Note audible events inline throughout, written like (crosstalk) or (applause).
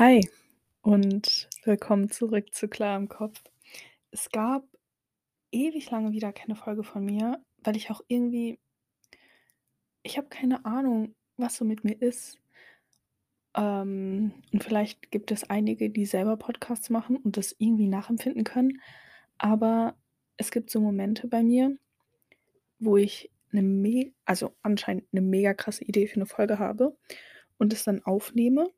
Hi und willkommen zurück zu Klar im Kopf. Es gab ewig lange wieder keine Folge von mir, weil ich auch irgendwie ich habe keine Ahnung, was so mit mir ist. Ähm, und vielleicht gibt es einige, die selber Podcasts machen und das irgendwie nachempfinden können, aber es gibt so Momente bei mir, wo ich 'ne me also anscheinend 'ne mega krasse Idee für 'ne Folge habe und es dann aufnehme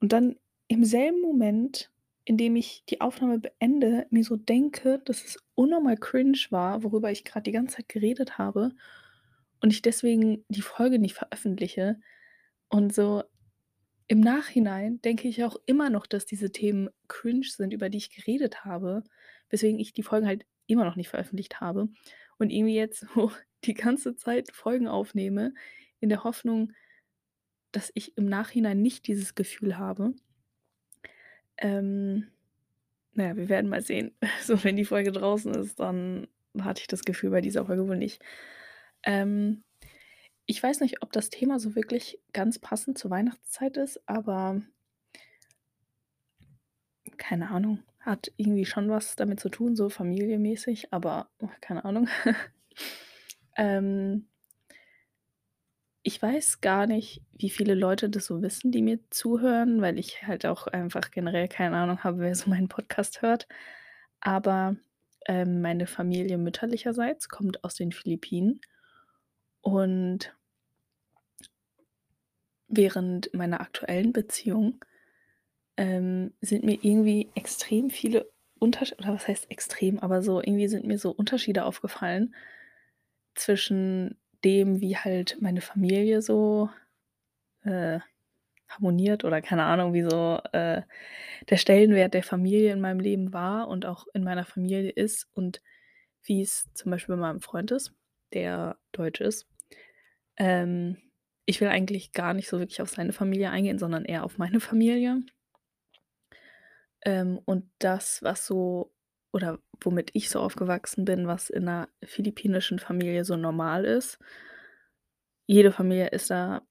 und dann im selben Moment, in dem ich die Aufnahme beende, mir so denke, dass es unnormal cringe war, worüber ich grad die ganze Zeit geredet habe und ich deswegen die Folge nicht veröffentliche. Und so im Nachhinein denke ich auch immer noch, dass diese Themen cringe sind, über die ich geredet habe, weswegen ich die Folgen halt immer noch nicht veröffentlicht habe und irgendwie jetzt (laughs) so die ganze Zeit Folgen aufnehme in der Hoffnung, dass ich im Nachhinein nicht dieses Gefühl habe. Ähm, na ja, wir werden mal sehen. (laughs) So, wenn die Folge draußen ist, dann hatte ich das Gefühl bei dieser Folge wohl nicht. Ähm, ich weiß nicht, ob das Thema so wirklich ganz passend zur Weihnachtszeit ist, aber keine Ahnung, hat irgendwie schon was damit zu tun, so familienmäßig, aber keine Ahnung. (laughs) Ähm ich weiß gar nicht, wie viele Leute das so wissen, die mir zuhören, weil ich halt auch einfach generell keine Ahnung habe, wer so meinen Podcast hört. Aber, ähm, meine Familie mütterlicherseits kommt aus den Philippinen und während meiner aktuellen Beziehung, ähm, sind mir irgendwie extrem viele Untersch oder was heißt extrem, aber so irgendwie sind mir so Unterschiede aufgefallen zwischen dem, wie halt meine Familie so, äh, harmoniert oder keine Ahnung, wie so, äh, der Stellenwert der Familie in meinem Leben war und auch in meiner Familie ist und wie's zum Beispiel bei meinem Freund ist, der deutsch ist. Ähm, ich will eigentlich gar nicht so wirklich auf seine Familie eingehen, sondern eher auf meine Familie. Ähm, und das, was so oder womit ich so aufgewachsen bin, was in 'ner philippinischen Familie so normal ist. Jede Familie ist da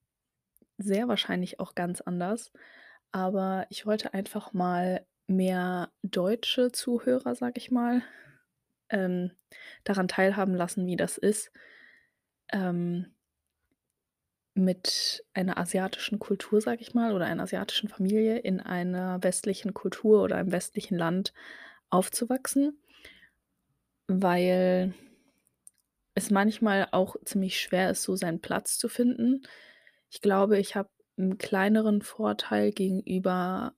sehr wahrscheinlich auch ganz anders, aber ich wollte einfach mal mehr deutsche Zuhörer, sage ich mal, ähm, daran teilhaben lassen, wie das ist, ähm mit einer asiatischen Kultur, sage ich mal, oder einer asiatischen Familie in einer westlichen Kultur oder einem westlichen Land aufzuwachsen, weil es manchmal auch ziemlich schwer ist, so seinen Platz zu finden. Ich glaube, ich habe 'n kleineren Vorteil gegenüber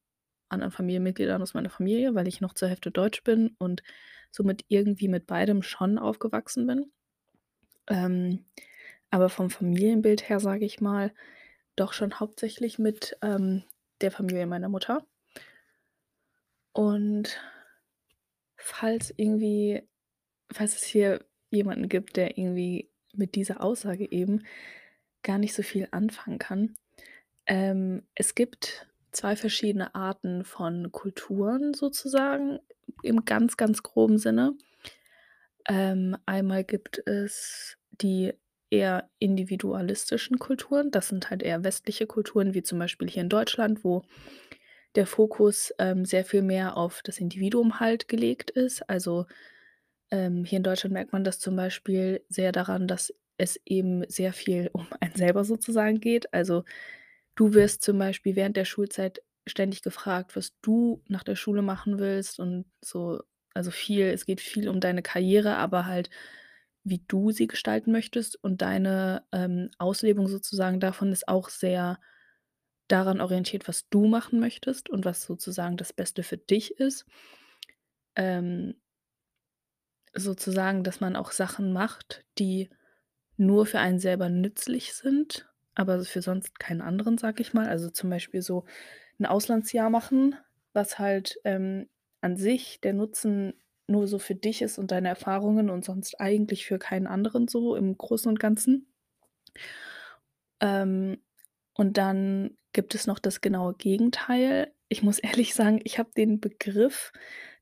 anderen Familienmitgliedern aus meiner Familie, weil ich noch zur Hälfte deutsch bin und somit irgendwie mit beidem schon aufgewachsen bin. Ähm, aber vom Familienbild her, sage ich mal, doch schon hauptsächlich mit, ähm, der Familie meiner Mutter. Und falls irgendwie falls es hier jemanden gibt, der irgendwie mit dieser Aussage eben gar nicht so viel anfangen kann. Ähm, es gibt 2 verschiedene Arten von Kulturen sozusagen im ganz, ganz groben Sinne. Ähm, einmal gibt es die eher individualistischen Kulturen. Das sind halt eher westliche Kulturen, wie zum Beispiel hier in Deutschland, wo der Fokus, ähm, sehr viel mehr auf das Individuum halt gelegt ist. Also, ähm, hier in Deutschland merkt man das zum Beispiel sehr daran, dass es eben sehr viel (laughs) um einen selber sozusagen geht. Also, du wirst zum Beispiel während der Schulzeit ständig gefragt, was du nach der Schule machen willst und so also viel es geht viel um deine Karriere, aber halt, wie du sie gestalten möchtest und deine, ähm, Auslebung sozusagen davon ist auch sehr daran orientiert, was du machen möchtest und was sozusagen das Beste für dich ist. Ähm sozusagen, dass man auch Sachen macht, die nur für einen selber nützlich sind, aber für sonst keinen anderen, sage ich mal. Also, zum Beispiel so 'n Auslandsjahr machen, was halt, ähm, an sich der Nutzen nur so für dich ist und deine Erfahrungen und sonst eigentlich für keinen anderen so im Großen und Ganzen. Ähm, und dann gibt es noch das genaue Gegenteil. Ich muss (laughs) ehrlich sagen, ich habe den Begriff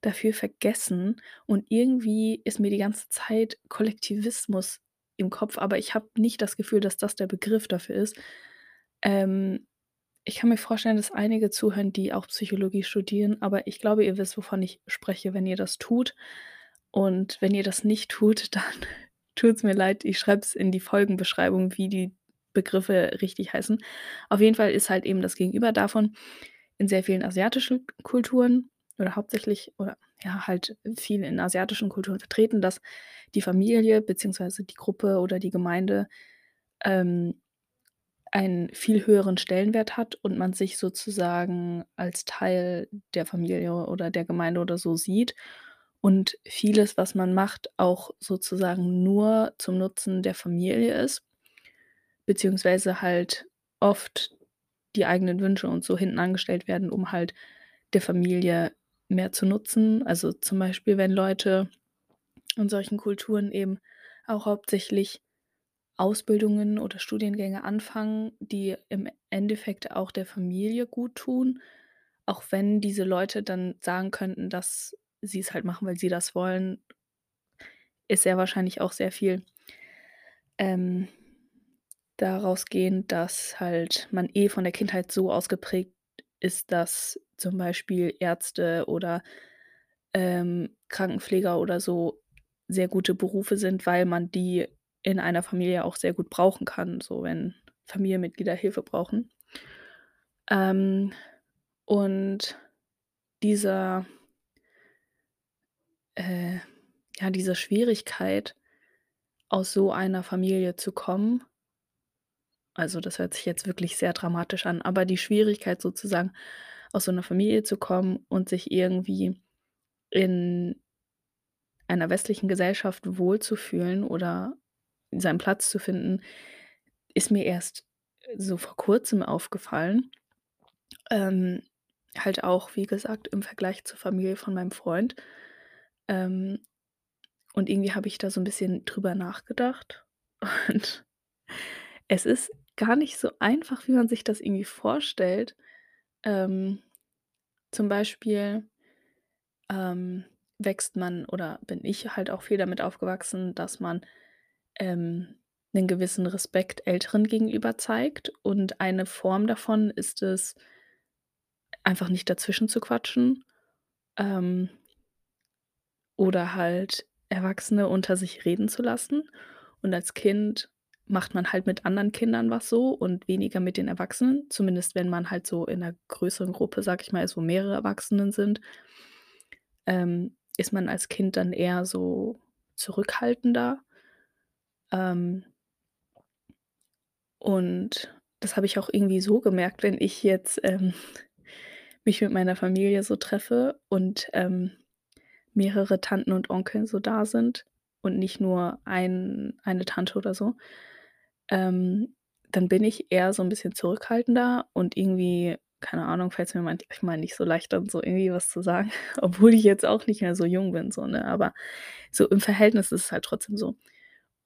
dafür vergessen und irgendwie ist mir die ganze Zeit Kollektivismus im Kopf, aber ich habe nicht das Gefühl, dass das der Begriff dafür ist. Ähm, ich kann mir vorstellen, dass einige zuhören, die auch Psychologie studieren, aber ich glaube, ihr wisst, wovon ich spreche, wenn ihr das tut. Und wenn ihr das nicht tut, (laughs) dann tut's mir leid. Ich schreibe es in die Folgenbeschreibung, wie die Begriffe richtig heißen. Auf jeden Fall ist halt eben das Gegenüber davon in sehr vielen asiatischen Kulturen oder hauptsächlich oder ja, halt viel in asiatischen Kulturen vertreten, dass die Familie beziehungsweise die Gruppe oder die Gemeinde, ähm, einen viel höheren Stellenwert hat und man sich sozusagen als Teil der Familie oder der Gemeinde oder so sieht und vieles, was man macht, auch sozusagen nur zum Nutzen der Familie ist, beziehungsweise halt oft die eigenen Wünsche und so hinten angestellt werden, um halt der Familie mehr zu nutzen. Also, zum Beispiel, wenn Leute in solchen Kulturen eben auch hauptsächlich Ausbildungen oder Studiengänge anfangen, die im Endeffekt auch der Familie guttun, auch wenn diese Leute dann sagen könnten, dass sie es halt machen, weil sie das wollen, ist sehr wahrscheinlich auch sehr viel ähm, daraus gehend, dass halt man eh von der Kindheit so ausgeprägt ist, dass zum Beispiel Ärzte oder, ähm, Krankenpfleger oder so sehr gute Berufe sind, weil man die in einer Familie auch sehr gut brauchen kann, so wenn Familienmitglieder Hilfe brauchen. Ähm, und dieser äh, ja, diese Schwierigkeit, aus so einer Familie zu kommen also, das hört sich jetzt wirklich sehr dramatisch an, aber die Schwierigkeit sozusagen, aus so 'ner Familie zu kommen und sich irgendwie in einer westlichen Gesellschaft wohlzufühlen oder seinen Platz zu finden, ist mir erst so vor Kurzem aufgefallen. Ähm, halt auch, wie gesagt, im Vergleich zur Familie von meinem Freund. Ähm, und irgendwie habe ich da so 'n bisschen drüber nachgedacht (laughs) und es ist gar nicht so einfach, wie man sich das irgendwie vorstellt. Ähm, zum Beispiel, ähm, wächst man oder bin ich halt auch viel damit aufgewachsen, dass man, ähm, 'nen gewissen Respekt Älteren gegenüber zeigt und eine Form davon ist es einfach nicht dazwischen zu quatschen, ähm oder halt Erwachsene unter sich reden zu lassen. Und als Kind macht man halt mit anderen Kindern was so und weniger mit den Erwachsenen, zumindest wenn man halt so in 'ner größeren Gruppe, sage ich mal, ist, wo mehrere Erwachsenen sind ähm, ist man als Kind dann eher so zurückhaltender. Ähm und das habe ich auch irgendwie so gemerkt, wenn ich jetzt, ähm, (laughs) mich mit meiner Familie so treffe und, ähm, mehrere Tanten und Onkeln so da sind und nicht nur ein eine Tante oder so, ähm, dann bin ich eher so 'n bisschen zurückhaltender und irgendwie, keine Ahnung, fällt's mir manchmal nicht so leicht, dann so irgendwie was zu sagen, (laughs) obwohl ich jetzt auch nicht mehr so jung bin so, ne? Aber so im Verhältnis ist es halt trotzdem so.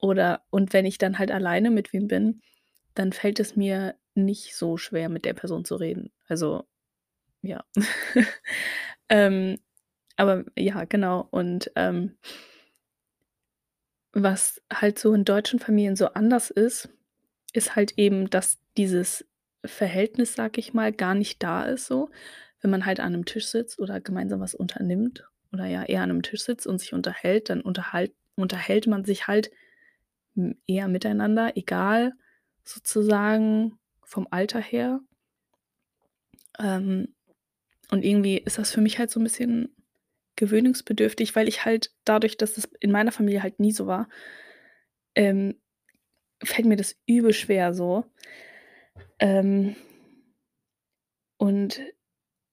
Oder und wenn ich dann halt alleine mit wem bin, dann fällt es mir nicht so schwer, mit der Person zu reden. Also, ja. (laughs) Ähm, aber ja, genau und, ähm was halt so in deutschen Familien so anders ist, ist halt eben, dass dieses Verhältnis, sage ich mal, gar nicht da ist so. Wenn man halt an 'nem Tisch sitzt oder gemeinsam was unternimmt oder ja eher an 'nem Tisch sitzt und sich unterhält, dann unterhalt unterhält man sich halt, eher miteinander, egal sozusagen vom Alter her. Ähm, und irgendwie ist das für mich halt so 'n bisschen gewöhnungsbedürftig, weil ich halt dadurch, dass es in meiner Familie halt nie so war, ähm, fällt mir das übel schwer so. Ähm und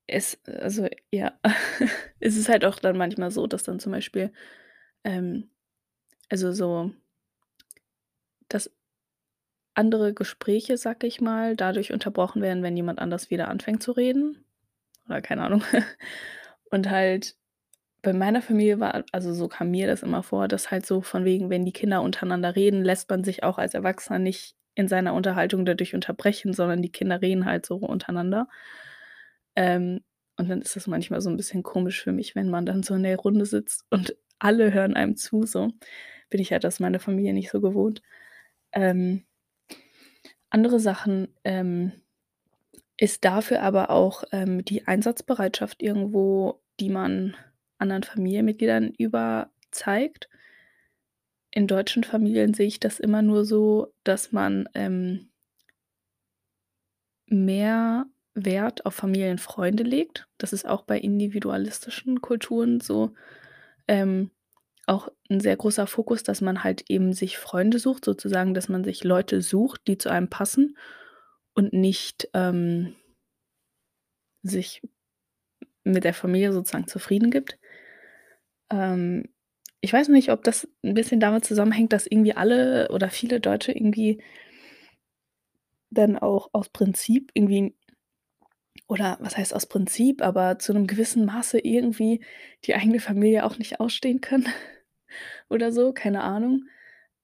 es also, ja, (laughs) es ist halt auch dann manchmal so, dass dann zum Beispiel, ähm also, so dass andere Gespräche, sage ich mal, dadurch unterbrochen werden, wenn jemand anders wieder anfängt zu reden oder keine Ahnung. (laughs) Und halt bei meiner Familie war also, so kam mir das immer vor, dass halt so von wegen, wenn die Kinder untereinander reden, lässt man sich auch als Erwachsener nicht in seiner Unterhaltung dadurch unterbrechen, sondern die Kinder reden halt so untereinander. Ähm, und dann ist das manchmal so 'n bisschen komisch für mich, wenn man dann so in der Runde sitzt und alle hören einem zu so. Bin ich halt aus meiner Familie nicht so gewohnt. Ähm, andere Sachen, ähm, Ist dafür aber auch, ähm, die Einsatzbereitschaft irgendwo, die man anderen Familienmitgliedern über zeigt. In deutschen Familien sehe ich das immer nur so, dass man, ähm mehr Wert auf Familienfreunde legt. Das ist auch bei individualistischen Kulturen so, ähm, auch 'n sehr großer Fokus, dass man halt eben sich Freunde sucht, sozusagen, dass man sich Leute sucht, die zu einem passen und nicht, ähm sich mit der Familie sozusagen zufrieden gibt. Ähm, ich weiß nicht, ob das 'n bisschen damit zusammenhängt, dass irgendwie alle oder viele Deutsche irgendwie dann auch aus Prinzip irgendwie oder was heißt aus Prinzip, aber zu 'nem gewissen Maße irgendwie die eigene Familie auch nicht ausstehen können (laughs) oder so, keine Ahnung.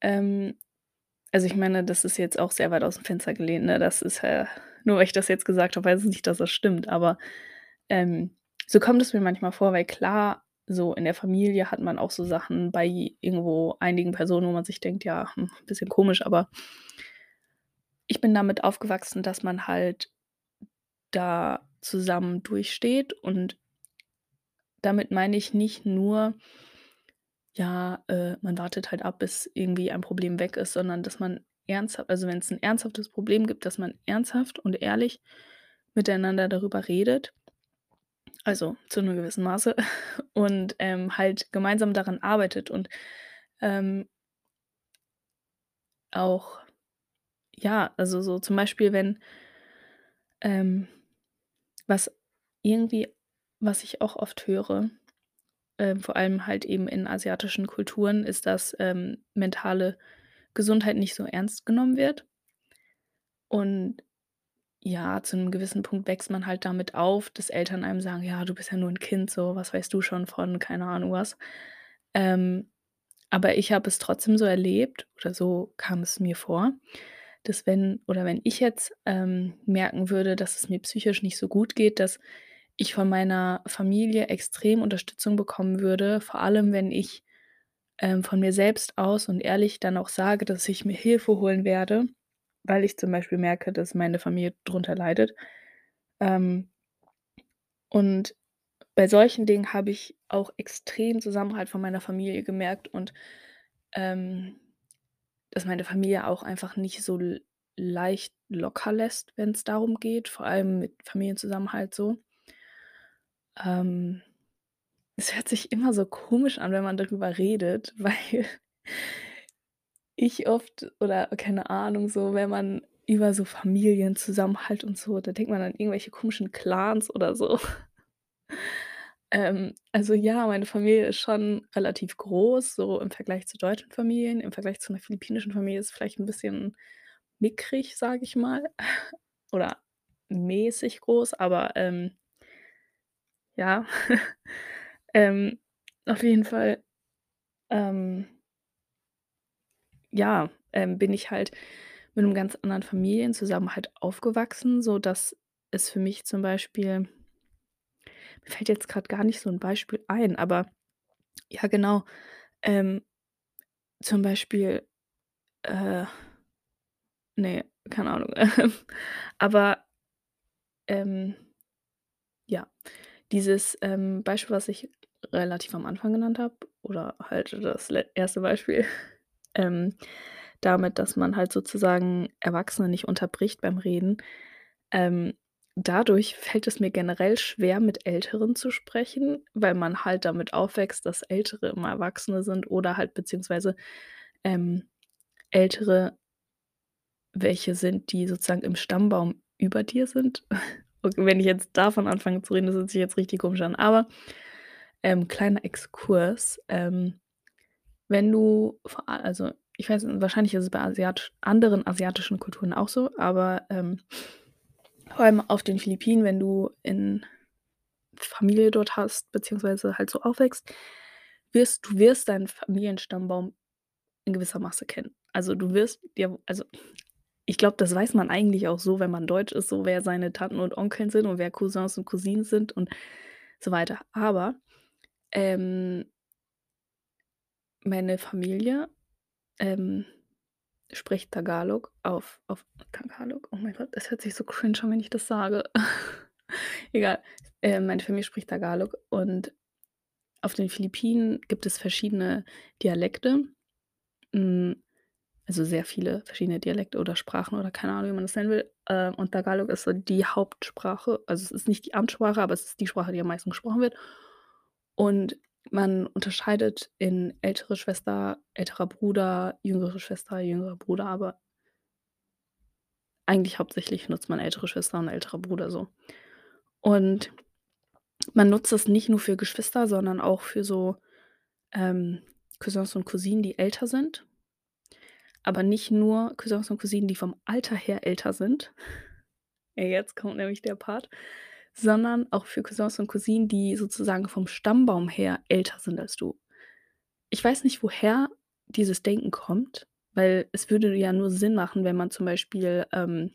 Ähm, also, ich meine, das ist jetzt auch sehr weit aus'm Fenster gelehnt, ne? Das ist, äh nur weil ich das jetzt gesagt habe, heißt es nicht, dass das stimmt, aber, ähm, so kommt es mir manchmal vor, weil klar, so in der Familie hat man auch so Sachen bei irgendwo einigen Personen, wo man sich denkt: „Ja, hm, bisschen komisch“, aber ich bin damit aufgewachsen, dass man halt da zusammen durchsteht. Und damit meine ich nicht nur ja, äh, man wartet halt ab, bis irgendwie ein Problem weg ist, sondern dass man ernstha also, wenn's 'n ernsthaftes Problem gibt, dass man ernsthaft und ehrlich miteinander darüber redet also, zu 'nem gewissen Maße (laughs) und, ähm, halt gemeinsam daran arbeitet und, ähm auch ja, also, so zum Beispiel, wenn ähm, was irgendwie was ich auch oft höre, ähm, vor allem halt eben in asiatischen Kulturen, ist, dass, ähm, mentale Gesundheit nicht so ernst genommen wird. Und ja, zu 'nem gewissen Punkt wächst man halt damit auf, dass Eltern einem sagen: „Ja, du bist ja nur 'n Kind, so, was weißt du schon von keine Ahnung was?“ Ähm, aber ich habe es trotzdem so erlebt oder so kam es mir vor, dass wenn oder wenn ich jetzt, ähm, merken würde, dass es mir psychisch nicht so gut geht, dass ich von meiner Familie extrem Unterstützung bekommen würde, vor allem, wenn ich, ähm, von mir selbst aus und ehrlich dann auch sage, dass ich mir Hilfe holen werde, weil ich zum Beispiel merke, dass meine Familie drunter leidet. Ähm und bei solchen Dingen habe ich auch extrem Zusammenhalt von meiner Familie gemerkt und, ähm, dass meine Familie auch einfach nicht so leicht locker lässt, wenn's darum geht, vor allem mit Familienzusammenhalt so. Ähm, es hört sich immer so komisch an, wenn man darüber redet, (laughs) weil ich oft oder keine Ahnung, so, wenn man über so Familienzusammenhalt und so da denkt man an irgendwelche komischen Clans oder so. (laughs) Ähm, also, ja, meine Familie ist schon relativ groß, so im Vergleich zu deutschen Familien. Im Vergleich zu 'ner philippinischen Familie ist es vielleicht 'n bisschen mickrig, sage ich mal, (laughs) oder mäßig groß, aber, ähm ja, (laughs) ähm, auf jeden Fall, ähm ja, ähm, bin ich halt mit 'nem ganz anderen Familienzusammenhalt aufgewachsen, sodass es für mich zum Beispiel mir fällt jetzt grad gar nicht so 'n Beispiel ein, aber ja, genau, ähm, zum Beispiel, äh ne, keine Ahnung. (laughs) Aber, ähm, ja, dieses, ähm, Beispiel, was ich relativ am Anfang genannt habe oder halt das erste Beispiel, ähm, damit, dass man halt sozusagen Erwachsene nicht unterbricht beim Reden. Ähm, dadurch (laughs) fällt es mir generell schwer, mit Älteren zu sprechen, weil man halt damit aufwächst, dass Ältere immer Erwachsene sind oder halt beziehungsweise, ähm, Ältere welche sind, die sozusagen im Stammbaum über dir sind. (laughs) Und wenn ich jetzt davon anfange zu reden, das hört sich jetzt richtig komisch an, aber, ähm, kleiner Exkurs, ähm, wenn du also, ich weiß wahrscheinlich ist es bei asiatisch anderen asiatischen Kulturen auch so, aber, ähm, vor allem auf den Philippinen, wenn du in Familie dort hast beziehungsweise halt so aufwächst, wirst du wirst deinen Familienstammbaum in gewisser Maße kennen. Also, du wirst dir also, ich glaube, das weiß man eigentlich auch so, wenn man deutsch ist, so wer seine Tanten und Onkeln sind und wer Cousins und Cousinen sind und so weiter. Aber, ähm meine Familie, ähm, spricht Tagalog auf auf Tagalog? Oh mein Gott, das hört sich so cringe an, wenn ich das sage. (laughs) Egal. Äh, meine Familie spricht Tagalog und auf den Philippinen gibt es verschiedene Dialekte. Hm, also sehr viele verschiedene Dialekte oder Sprachen oder keine Ahnung, wie man das nennen will. Äh, und Tagalog ist so die Hauptsprache. Also, es ist nicht die Amtssprache, aber es ist die Sprache, die am meisten gesprochen wird. Und man unterscheidet in ältere Schwester, älterer Bruder, jüngere Schwester, jüngerer Bruder, aber eigentlich hauptsächlich nutzt man ältere Schwester und älterer Bruder so. Und man nutzt das nicht nur für Geschwister, sondern auch für so, ähm, Cousins und Cousinen, die älter sind. Aber nicht nur Cousins und Cousinen, die vom Alter her älter sind. (laughs) Ja, jetzt kommt nämlich der Part, sondern auch für Cousins und Cousinen, die sozusagen vom Stammbaum her älter sind als du. Ich weiß nicht, woher dieses Denken kommt, weil es würde ja nur Sinn machen, wenn man zum Beispiel, ähm,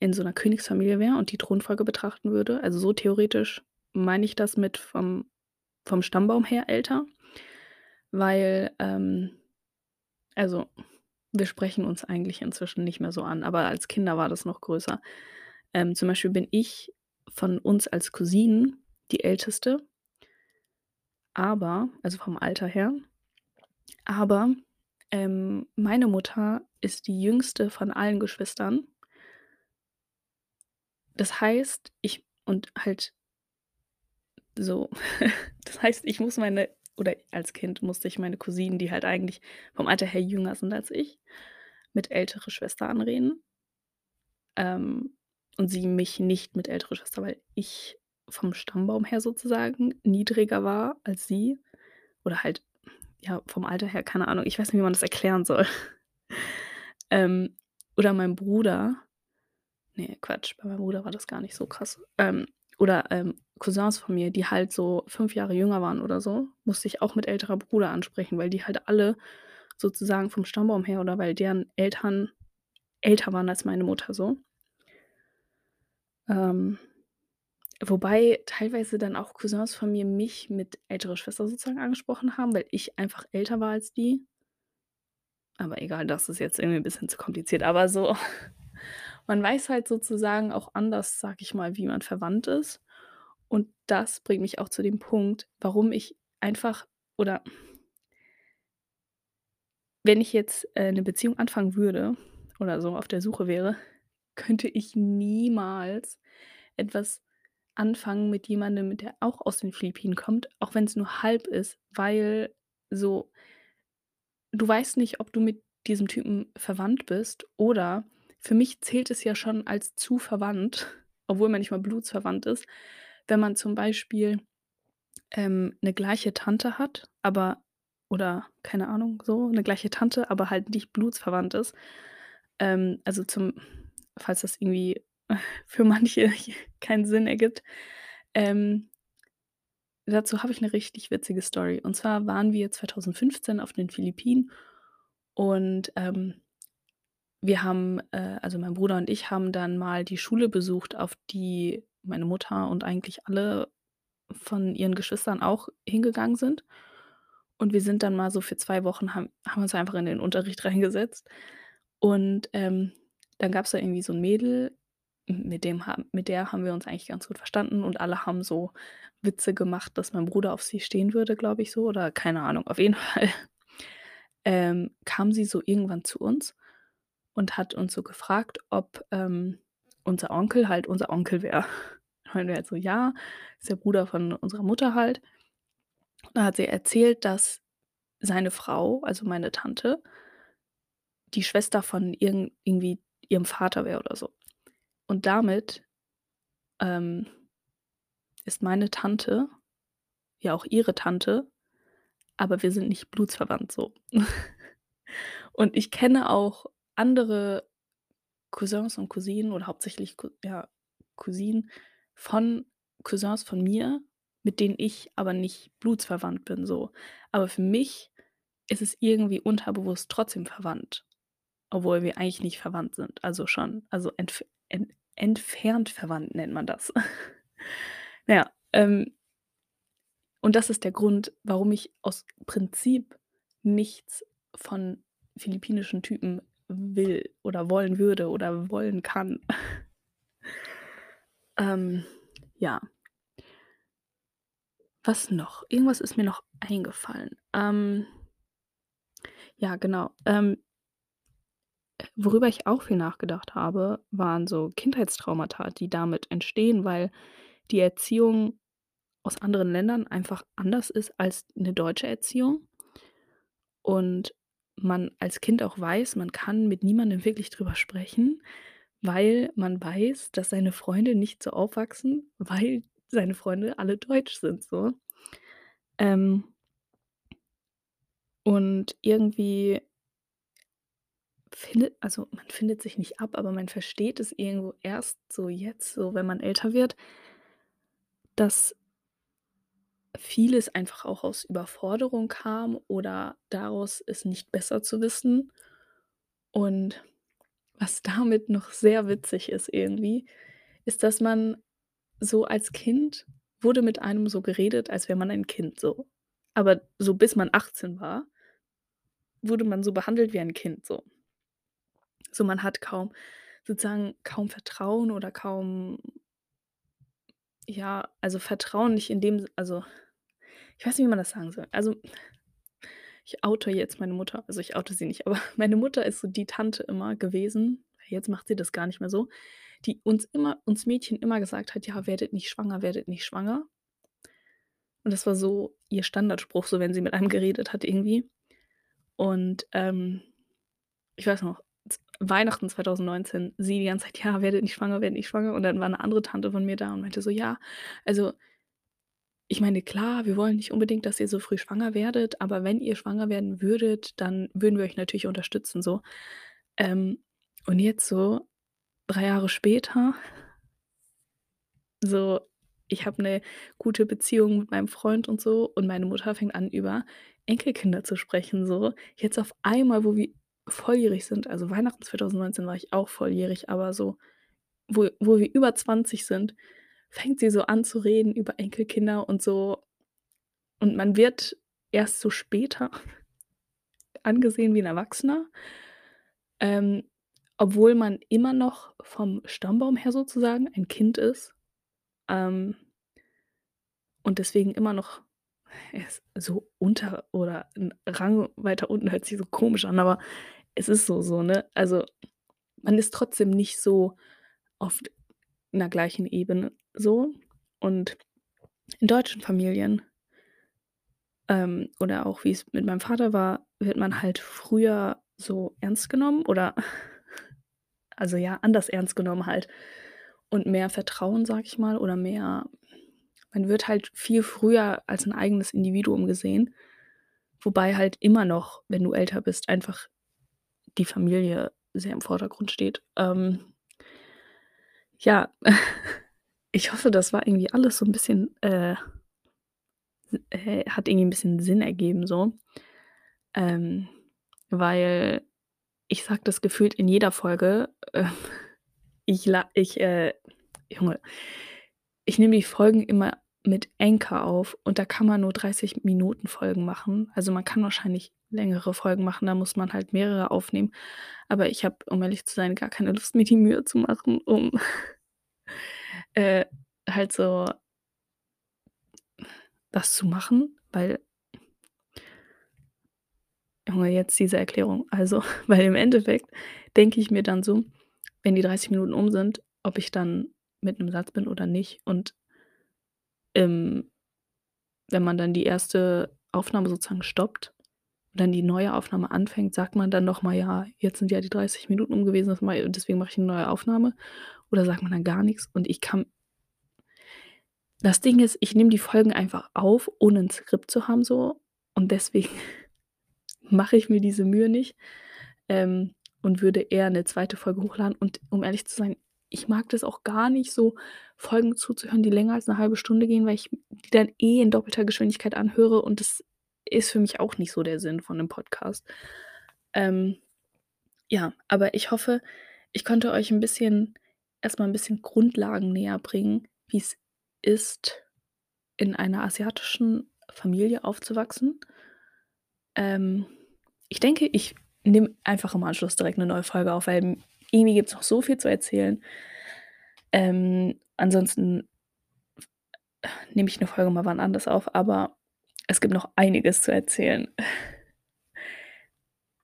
in so 'ner Königsfamilie wäre und die Thronfolge betrachten würde. Also, so theoretisch meine ich das mit vom vom Stammbaum her älter, weil, ähm also, wir sprechen uns eigentlich inzwischen nicht mehr so an, aber als Kinder war das noch größer. Ähm, zum Beispiel bin ich von uns als Cousinen die Älteste aber also, vom Alter her. Aber, ähm, meine Mutter ist die Jüngste von allen Geschwistern. Das heißt, ich und halt so (laughs) das heißt, ich muss meine oder als Kind musste ich meine Cousinen, die halt eigentlich vom Alter her jünger sind als ich, mit ältere Schwester anreden. Ähm, und sie mich nicht mit ältere Schwester, weil ich vom Stammbaum her sozusagen niedriger war als sie oder halt, ja, vom Alter her, keine Ahnung. Ich weiß nicht, wie man das erklären soll. (laughs) Ähm, oder mein Bruder ne, Quatsch, bei meinem Bruder war das gar nicht so krass. Ähm, oder, ähm, Cousins von mir, die halt so 5 Jahre jünger waren oder so, musste ich auch mit älterer Bruder ansprechen, weil die halt alle sozusagen vom Stammbaum her oder weil deren Eltern älter waren als meine Mutter so. Ähm, wobei teilweise dann auch Cousins von mir mich mit älterer Schwester sozusagen angesprochen haben, weil ich einfach älter war als die. Aber egal, das ist jetzt irgendwie 'n bisschen zu kompliziert. Aber so (laughs) man weiß halt sozusagen auch anders, sage ich mal, wie man verwandt ist. Und das bringt mich auch zu dem Punkt, warum ich einfach oder wenn ich jetzt, äh, 'ne Beziehung anfangen würde oder so auf der Suche wäre, könnte ich niemals etwas anfangen mit jemandem, der auch aus den Philippinen kommt, auch wenn's nur halb ist, weil so du weißt nicht, ob du mit diesem Typen verwandt bist oder für mich zählt es ja schon als zu verwandt, (laughs) obwohl man nicht mal blutsverwandt ist, wenn man zum Beispiel, ähm, 'ne gleiche Tante hat, aber oder keine Ahnung, so 'ne gleiche Tante, aber halt nicht blutsverwandt ist. Ähm, also, zum falls das irgendwie (laughs) für manche keinen Sinn ergibt. Ähm dazu habe ich 'ne richtig witzige Story. Und zwar waren wir 2015 auf den Philippinen und, ähm, wir haben äh, also, mein Bruder und ich haben dann mal die Schule besucht, auf die meine Mutter und eigentlich alle von ihren Geschwistern auch hingegangen sind. Und wir sind dann mal so für 2 Wochen haben haben uns einfach in den Unterricht (laughs) reingesetzt. Und, ähm, dann gab's da irgendwie so 'n Mädel, mit dem mit der haben wir uns eigentlich ganz gut verstanden und alle haben so Witze gemacht, dass mein Bruder auf sie stehen würde, glaube ich so oder keine Ahnung. Auf jeden (laughs) Fall, ähm, kam sie so irgendwann zu uns und hat uns so gefragt, ob, ähm, unser Onkel halt unser Onkel wäre. Und wir halt so: „Ja, ist der Bruder von unserer Mutter halt.“ Da hat sie erzählt, dass seine Frau, also meine Tante die Schwester von irgend irgendwie ihrem Vater wäre oder so. Und damit, ähm, ist meine Tante ja auch ihre Tante, aber wir sind nicht blutsverwandt so. (laughs) Und ich kenne auch andere Cousins und Cousinen oder hauptsächlich ja, Cousinen von Cousins von mir, mit denen ich aber nicht blutsverwandt bin so. Aber für mich ist es irgendwie unterbewusst trotzdem verwandt, obwohl wir eigentlich nicht verwandt sind. Also, schon also, entf ent entfernt verwandt nennt man das. Na (laughs) ja, ähm und das ist der Grund, warum ich aus Prinzip nichts von philippinischen Typen will oder wollen würde oder wollen kann. (laughs) Ähm, ja. Was noch? Irgendwas ist mir noch eingefallen. Ähm ja, genau. Ähm worüber ich auch viel nachgedacht habe, waren so Kindheitstraumata, die damit entstehen, weil die Erziehung aus anderen Ländern einfach anders ist als 'ne deutsche Erziehung. Und man als Kind auch weiß, man kann mit niemandem wirklich drüber sprechen, weil man weiß, dass seine Freunde nicht so aufwachsen, weil seine Freunde alle deutsch sind so. Ähm und irgendwie findet also, man findet sich nicht ab, aber man versteht es irgendwo erst so jetzt, so wenn man älter wird dass vieles einfach auch aus Überforderung kam oder daraus, es nicht besser zu wissen. Und was damit noch sehr witzig ist irgendwie, ist, dass man so als Kind wurde mit einem so geredet, als wäre man ein Kind so. Aber so bis man 18 war wurde man so behandelt wie ein Kind so. So, man hat kaum sozusagen kaum Vertrauen oder kaum ja, also, Vertrauen nicht in dem also, ich weiß nicht, wie man das sagen soll. Also, ich oute jetzt meine Mutter. Also, ich oute sie nicht, aber (laughs) meine Mutter ist so die Tante immer gewesen jetzt macht sie das gar nicht mehr so, die uns immer uns Mädchen immer gesagt hat: „Ja, werdet nicht schwanger, werdet nicht schwanger.“ Und das war so ihr Standardspruch, so wenn sie mit einem geredet hat irgendwie. Und, ähm, ich weiß noch, Weihnachten 2019, sie die ganze Zeit: „Ja, werdet nicht schwanger, werdet nicht schwanger.“ Und dann war 'ne andere Tante von mir da und meinte so: „Ja, also“ „ich meine, klar, wir wollen nicht unbedingt, dass ihr so früh schwanger werdet, aber wenn ihr schwanger werden würdet, dann würden wir euch natürlich unterstützen“, so. Ähm, und jetzt so 3 Jahre später so, ich habe 'ne gute Beziehung mit meinem Freund und so und meine Mutter fängt an, über Enkelkinder zu sprechen so. Jetzt auf einmal, wo wir volljährig sind also, Weihnachten 2019 war ich auch volljährig, aber so, wo wo wir über 20 sind, fängt sie so an zu reden über Enkelkinder und so. Und man wird erst so später (laughs) angesehen wie 'n Erwachsener, ähm, obwohl man immer noch vom Stammbaum her sozusagen ein Kind ist. Ähm und deswegen immer noch erst so unter oder 'n Rang weiter unten hört sich so komisch an, aber es ist so so, ne? Also, man ist trotzdem nicht so auf 'ner gleichen Ebene so. Und in deutschen Familien ähm, oder auch wie's mit meinem Vater war, wird man halt früher so ernst genommen oder (laughs) also, ja, anders ernst genommen halt und mehr Vertrauen, sage ich mal, oder mehr man wird halt viel früher als 'n eigenes Individuum gesehen, wobei halt immer noch, wenn du älter bist, einfach die Familie sehr im Vordergrund steht. Ähm ja, (laughs) ich hoffe, das war irgendwie alles so 'n bisschen, äh äh, hat irgendwie 'n bisschen Sinn ergeben so. Ähm, weil ich sage das gefühlt in jeder Folge, äh, (laughs) ich la ich, äh Junge, ich nehme die Folgen immer mit Anchor auf und da kann man nur 30 Minuten Folgen machen. Also, man kann wahrscheinlich längere Folgen machen, da muss man halt mehrere aufnehmen. Aber ich habe, um ehrlich zu sein, gar keine Lust, mir die Mühe zu machen, um, (laughs) äh, halt so das zu machen, weil Junge, jetzt diese Erklärung. Also, (laughs) weil im Endeffekt denke ich mir dann so, wenn die 30 Minuten um sind, ob ich dann mit 'nem Satz bin oder nicht. Und ähm, wenn man dann die 1. Aufnahme sozusagen stoppt und dann die neue Aufnahme anfängt, sagt man dann noch mal: „Ja, jetzt sind ja die 30 Minuten um gewesen, deswegen mache ich 'ne neue Aufnahme.“ Oder sagt man dann gar nix? Und ich kann das Ding ist, ich nehme die Folgen einfach auf, ohne 'n Skript zu haben so und deswegen (laughs) mache ich mir diese Mühe nicht, ähm, und würde eher 'ne 2. Folge hochladen. Und um ehrlich zu sein, ich mag das auch gar nicht so, Folgen zuzuhören, die länger als 'ne 1/2 Stunde gehen, weil ich die dann eh in doppelter Geschwindigkeit anhöre und das ist für mich auch nicht so der Sinn von 'nem Podcast. Ähm, ja, aber ich hoffe, ich konnte euch 'n bisschen erst mal 'n bisschen Grundlagen näherbringen, wie's ist, in einer asiatischen Familie aufzuwachsen. Ähm, ich denke, ich nimm einfach im Anschluss direkt 'ne neue Folge auf, weil irgendwie gibt's noch so viel zu erzählen. Ähm, ansonsten nehme ich 'ne Folge mal wann anders auf, aber es gibt noch einiges zu erzählen.